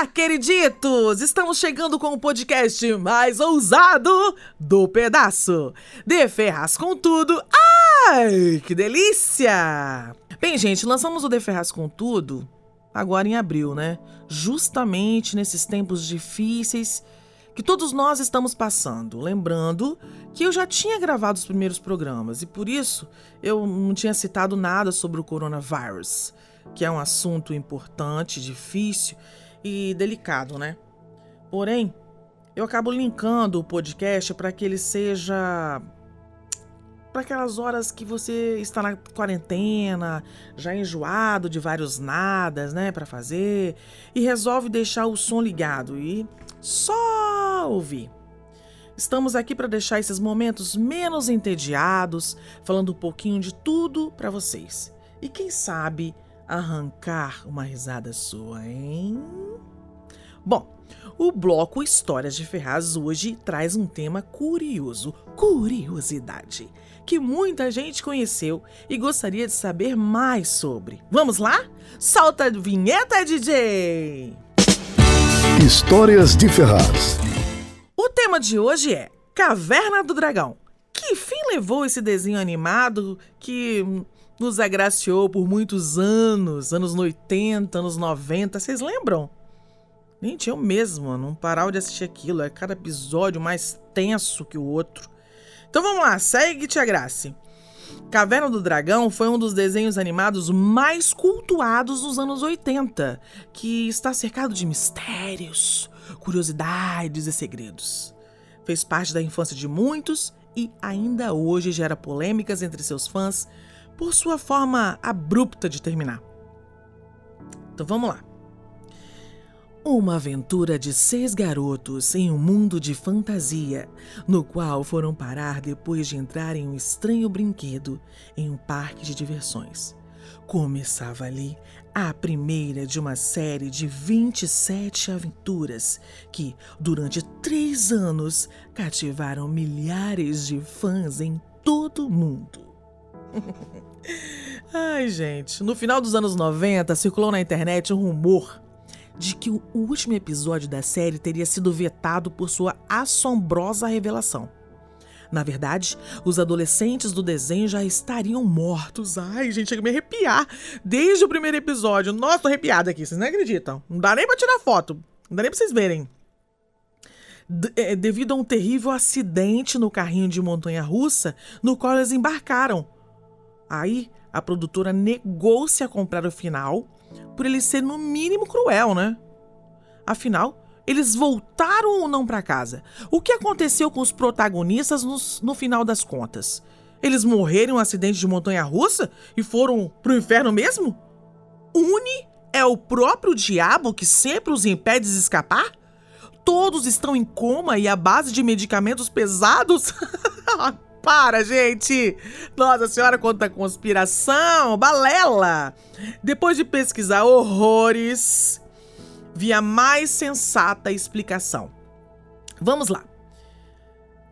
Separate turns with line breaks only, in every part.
Olá, queriditos! Estamos chegando com o podcast mais ousado do pedaço. De Ferraz com tudo. Ai, que delícia! Bem, gente, lançamos o De Ferraz com tudo agora em abril, né? Justamente nesses tempos difíceis que todos nós estamos passando. Lembrando que eu já tinha gravado os primeiros programas e por isso eu não tinha citado nada sobre o coronavírus, que é um assunto importante, difícil e delicado, né? Porém, eu acabo linkando o podcast para que ele seja para aquelas horas que você está na quarentena, já enjoado de vários nadas, né, para fazer, e resolve deixar o som ligado e só ouvir. Estamos aqui para deixar esses momentos menos entediados, falando um pouquinho de tudo para vocês. E quem sabe arrancar uma risada sua, hein? Bom, o bloco Histórias de Ferraz hoje traz um tema curioso, curiosidade, que muita gente conheceu e gostaria de saber mais sobre. Vamos lá? Solta a vinheta, DJ!
Histórias de Ferraz.
O tema de hoje é Caverna do Dragão. Que fim levou esse desenho animado que nos agraciou por muitos anos, anos 80, anos 90, vocês lembram? Gente, eu mesmo não parava de assistir aquilo, é cada episódio mais tenso que o outro. Então vamos lá, segue Tia Grace. Caverna do Dragão foi um dos desenhos animados mais cultuados dos anos 80, que está cercado de mistérios, curiosidades e segredos. Fez parte da infância de muitos e ainda hoje gera polêmicas entre seus fãs por sua forma abrupta de terminar. Então vamos lá. Uma aventura de seis garotos em um mundo de fantasia, no qual foram parar depois de entrar em um estranho brinquedo em um parque de diversões. Começava ali a primeira de uma série de 27 aventuras que, durante três anos, cativaram milhares de fãs em todo o mundo. Ai, gente, no final dos anos 90 circulou na internet um rumor de que o último episódio da série teria sido vetado por sua assombrosa revelação. Na verdade, os adolescentes do desenho já estariam mortos. Ai, gente, chega a me arrepiar. Desde o primeiro episódio. Nossa, tô arrepiada aqui, vocês não acreditam. Não dá nem pra tirar foto. Não dá nem pra vocês verem. De é, devido a um terrível acidente no carrinho de montanha russa no qual eles embarcaram. Aí a produtora negou-se a comprar o final por ele ser no mínimo cruel, né? Afinal, eles voltaram ou não para casa? O que aconteceu com os protagonistas no, no final das contas? Eles morreram em um acidente de montanha-russa e foram pro inferno mesmo? Uni é o próprio diabo que sempre os impede de escapar? Todos estão em coma e à base de medicamentos pesados? Para, gente! Nossa senhora, quanta conspiração! Balela! Depois de pesquisar horrores, vi a mais sensata explicação. Vamos lá.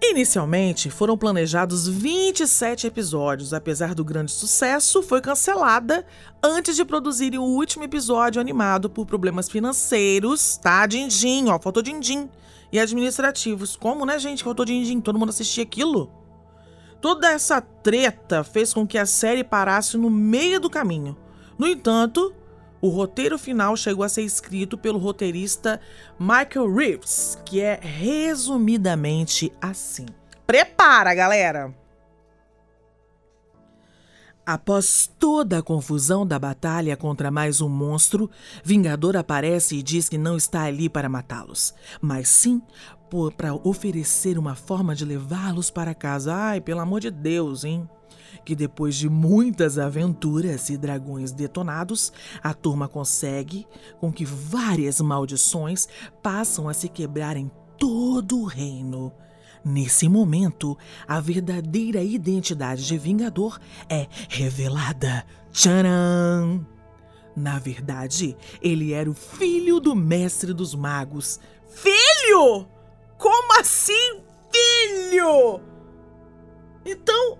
Inicialmente foram planejados 27 episódios, apesar do grande sucesso, foi cancelada antes de produzirem o último episódio animado por problemas financeiros, tá? Dindim, ó, faltou dindim. E administrativos. Como, né, gente? Faltou dindim, todo mundo assistia aquilo. Toda essa treta fez com que a série parasse no meio do caminho. No entanto, o roteiro final chegou a ser escrito pelo roteirista Michael Reeves, que é resumidamente assim. Prepara, galera! Após toda a confusão da batalha contra mais um monstro, Vingador aparece e diz que não está ali para matá-los, mas sim para oferecer uma forma de levá-los para casa. Ai, pelo amor de Deus, hein? que depois de muitas aventuras e dragões detonados, a turma consegue com que várias maldições passam a se quebrar em todo o reino. Nesse momento, a verdadeira identidade de Vingador é revelada. Tcharam! Na verdade, ele era o filho do mestre dos magos. Filho? Como assim, filho? Então,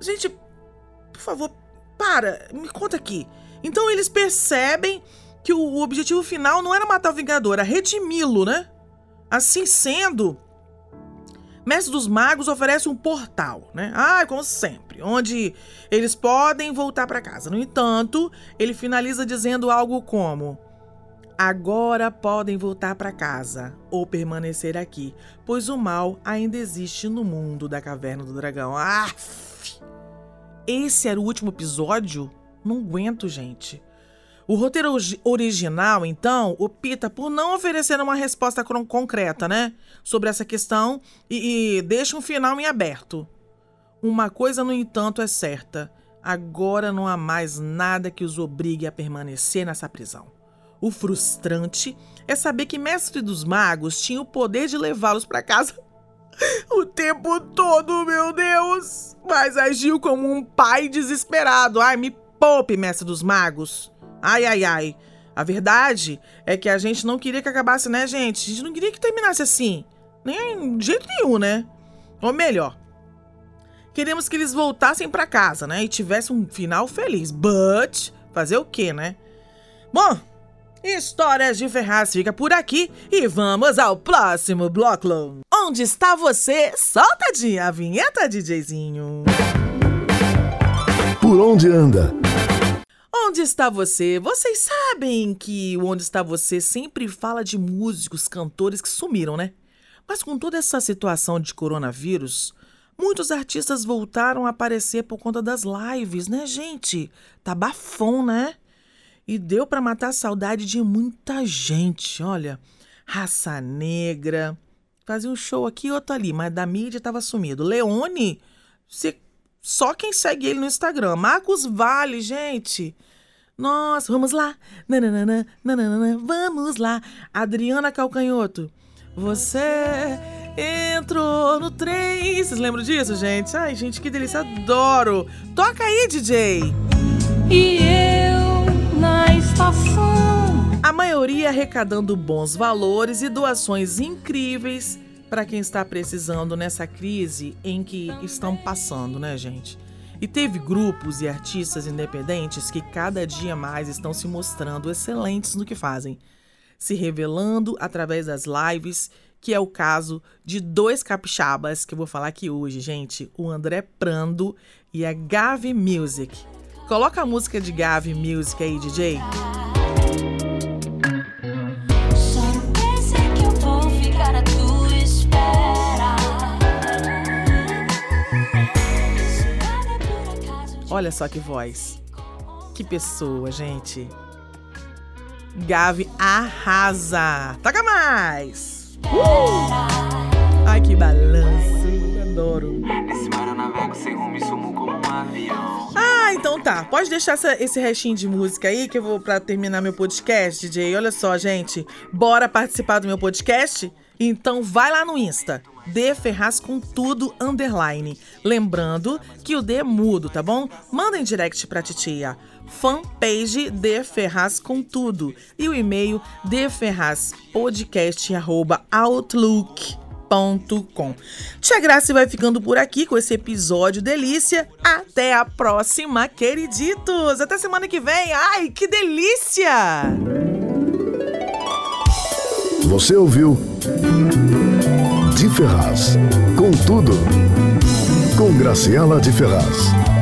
gente, por favor, para, me conta aqui. Então eles percebem que o objetivo final não era matar o Vingador, era redimi-lo, né? Assim sendo, Mestre dos Magos oferece um portal, né? Ah, como sempre, onde eles podem voltar para casa. No entanto, ele finaliza dizendo algo como: Agora podem voltar para casa ou permanecer aqui, pois o mal ainda existe no mundo da Caverna do Dragão. Ah! Esse era o último episódio? Não aguento, gente. O roteiro original, então, opta por não oferecer uma resposta concreta, né? Sobre essa questão e, e deixa um final em aberto. Uma coisa, no entanto, é certa: agora não há mais nada que os obrigue a permanecer nessa prisão. O frustrante é saber que Mestre dos Magos tinha o poder de levá-los para casa o tempo todo, meu Deus! Mas agiu como um pai desesperado. Ai, me poupe, Mestre dos Magos! Ai, ai, ai. A verdade é que a gente não queria que acabasse, né, gente? A gente não queria que terminasse assim. Nem de jeito nenhum, né? Ou melhor, queremos que eles voltassem para casa, né? E tivessem um final feliz. But, fazer o quê, né? Bom, Histórias de Ferraz fica por aqui e vamos ao próximo bloco. Onde está você? Solta de a vinheta, DJzinho.
Por onde anda?
Onde está você? Vocês sabem que o Onde está você sempre fala de músicos, cantores que sumiram, né? Mas com toda essa situação de coronavírus, muitos artistas voltaram a aparecer por conta das lives, né, gente? Tá bafão, né? E deu para matar a saudade de muita gente, olha. Raça Negra, fazia um show aqui e outro ali, mas da mídia tava sumido. Leone, você só quem segue ele no Instagram. Marcos Vale, gente. Nossa, vamos lá. Nananana, nananana, vamos lá. Adriana Calcanhoto. Você entrou no trem. Vocês lembram disso, gente? Ai, gente, que delícia. Adoro. Toca aí, DJ.
E na estação.
A maioria arrecadando bons valores e doações incríveis para quem está precisando nessa crise em que estão passando, né, gente? E teve grupos e artistas independentes que cada dia mais estão se mostrando excelentes no que fazem, se revelando através das lives, que é o caso de dois capixabas que eu vou falar aqui hoje, gente, o André Prando e a Gavi Music. Coloca a música de Gavi Music aí, DJ. Olha só que voz. Que pessoa, gente. Gavi arrasa. Toca mais! Uh! Ai, que balanço. Adoro. Ah, então tá. Pode deixar essa, esse restinho de música aí que eu vou pra terminar meu podcast, DJ. Olha só, gente. Bora participar do meu podcast? Então vai lá no Insta D Ferraz com tudo underline. Lembrando que o D é mudo, tá bom? Manda em direct pra titia. Fanpage D Ferraz com tudo. E o e-mail dferrazpodcast.outlook.com. Tia Graça vai ficando por aqui com esse episódio delícia. Até a próxima, queriditos! Até semana que vem! Ai, que delícia!
Você ouviu? de Ferraz. Com tudo. Com Graciela de Ferraz.